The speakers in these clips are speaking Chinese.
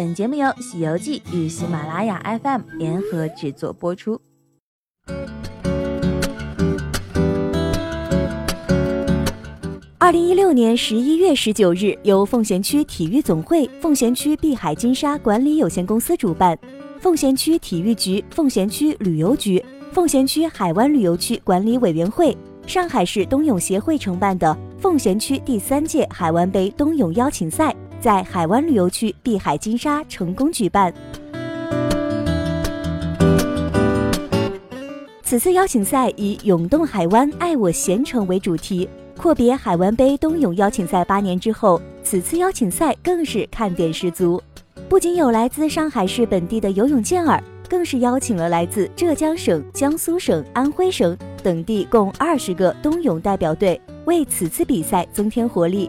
本节目由《西游记》与喜马拉雅 FM 联合制作播出。二零一六年十一月十九日，由奉贤区体育总会、奉贤区碧海金沙管理有限公司主办，奉贤区体育局、奉贤区旅游局、奉贤区海湾旅游区管理委员会、上海市冬泳协会承办的奉贤区第三届海湾杯冬泳邀请赛，在海湾旅游区碧海金沙成功举办。此次邀请赛以“涌动海湾，爱我咸城”为主题。阔别海湾杯冬泳邀请赛八年之后，此次邀请赛更是看点十足。不仅有来自上海市本地的游泳健儿，更是邀请了来自浙江省、江苏省、安徽省等地共二十个冬泳代表队，为此次比赛增添活力。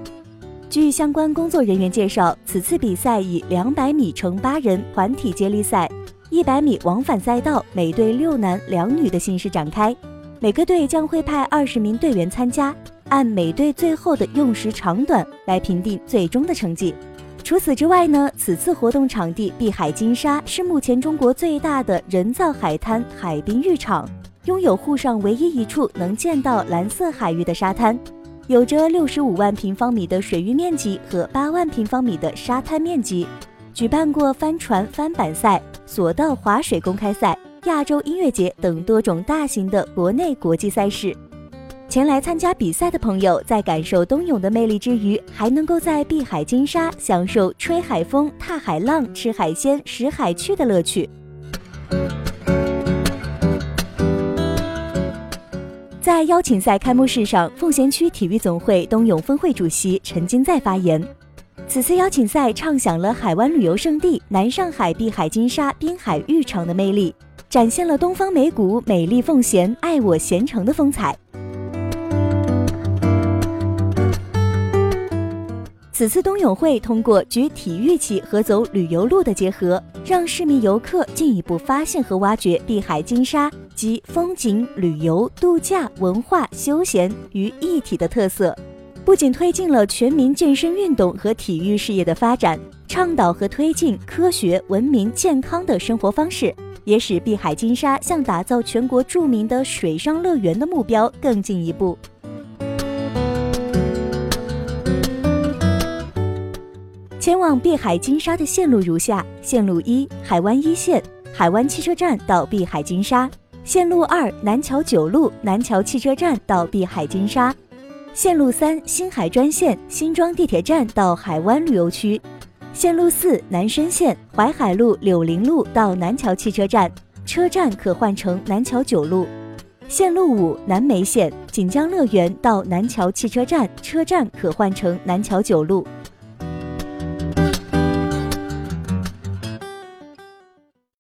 据相关工作人员介绍，此次比赛以两百米乘八人团体接力赛、一百米往返赛道每队六男两女的形式展开，每个队将会派二十名队员参加。按每队最后的用时长短来评定最终的成绩。除此之外呢，此次活动场地碧海金沙是目前中国最大的人造海滩海滨浴场，拥有沪上唯一一处能见到蓝色海域的沙滩，有着六十五万平方米的水域面积和八万平方米的沙滩面积，举办过帆船翻板赛、索道滑水公开赛、亚洲音乐节等多种大型的国内国际赛事。前来参加比赛的朋友，在感受冬泳的魅力之余，还能够在碧海金沙享受吹海风、踏海浪、吃海鲜、拾海趣的乐趣。在邀请赛开幕式上，奉贤区体育总会冬泳分会主席陈金在发言：此次邀请赛唱响了海湾旅游胜地南上海碧海金沙滨海浴场的魅力，展现了东方美谷、美丽奉贤、爱我贤城的风采。此次冬泳会通过举体育旗和走旅游路的结合，让市民游客进一步发现和挖掘碧海金沙及风景、旅游、度假、文化、休闲于一体的特色。不仅推进了全民健身运动和体育事业的发展，倡导和推进科学、文明、健康的生活方式，也使碧海金沙向打造全国著名的水上乐园的目标更进一步。前往碧海金沙的线路如下：线路一，海湾一线，海湾汽车站到碧海金沙；线路二，南桥九路，南桥汽车站到碧海金沙；线路三，新海专线，新庄地铁站到海湾旅游区；线路四，南深线，淮海路柳林路到南桥汽车站，车站可换乘南桥九路；线路五，南梅线，锦江乐园到南桥汽车站，车站可换乘南桥九路。